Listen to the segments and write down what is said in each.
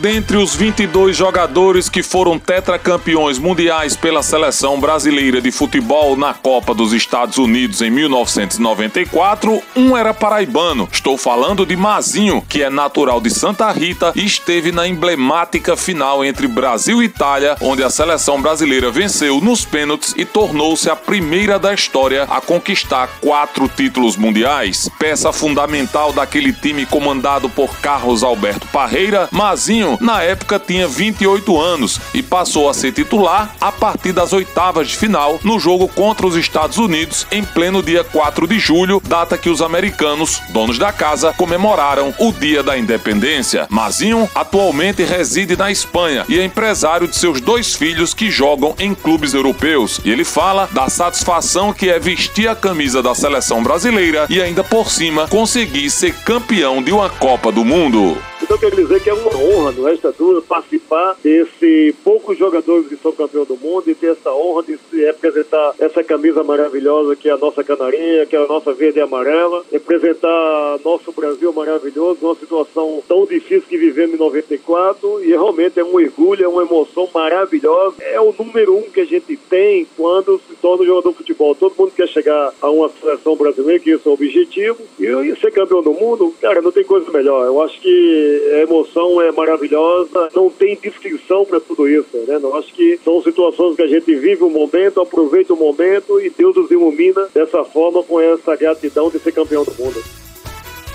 Dentre os 22 jogadores que foram tetracampeões mundiais pela seleção brasileira de futebol na Copa dos Estados Unidos em 1994, um era paraibano. Estou falando de Mazinho, que é natural de Santa Rita e esteve na emblemática final entre Brasil e Itália, onde a seleção brasileira venceu nos pênaltis e tornou-se a primeira da história a conquistar quatro títulos mundiais. Peça fundamental daquele time comandado por Carlos Alberto Parreira, Mazinho, na época tinha 28 anos e passou a ser titular a partir das oitavas de final no jogo contra os Estados Unidos em pleno dia 4 de julho, data que os americanos, donos da casa, comemoraram o Dia da Independência. Mazinho atualmente reside na Espanha e é empresário de seus dois filhos que jogam em clubes europeus. E ele fala da satisfação que é vestir a camisa da seleção brasileira e ainda por cima conseguir ser campeão de uma Copa do Mundo. Então quer dizer que é uma honra no Restadura participar desse poucos jogadores que são campeão do mundo e ter essa honra de se representar essa camisa maravilhosa que é a nossa canarinha, que é a nossa verde e amarela, representar nosso Brasil maravilhoso, numa situação tão difícil que vivemos em 94 e realmente é um orgulho, é uma emoção maravilhosa. É o número um que a gente tem quando se torna jogador de futebol. Todo mundo quer chegar a uma seleção brasileira, que esse é o objetivo, e ser campeão do mundo, cara, não tem coisa melhor. Eu acho que a emoção é maravilhosa, não tem descrição para tudo isso, né? Eu acho que são situações que a gente vive o um momento, aproveita o momento e Deus nos ilumina dessa forma com essa gratidão de ser campeão do mundo.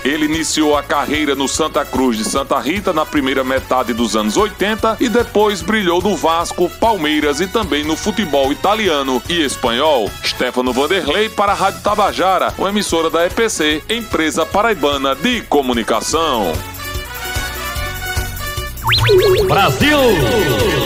Ele iniciou a carreira no Santa Cruz de Santa Rita na primeira metade dos anos 80 e depois brilhou no Vasco, Palmeiras e também no futebol italiano e espanhol. Stefano Vanderlei para a Rádio Tabajara, uma emissora da EPC, empresa paraibana de comunicação. Brasil!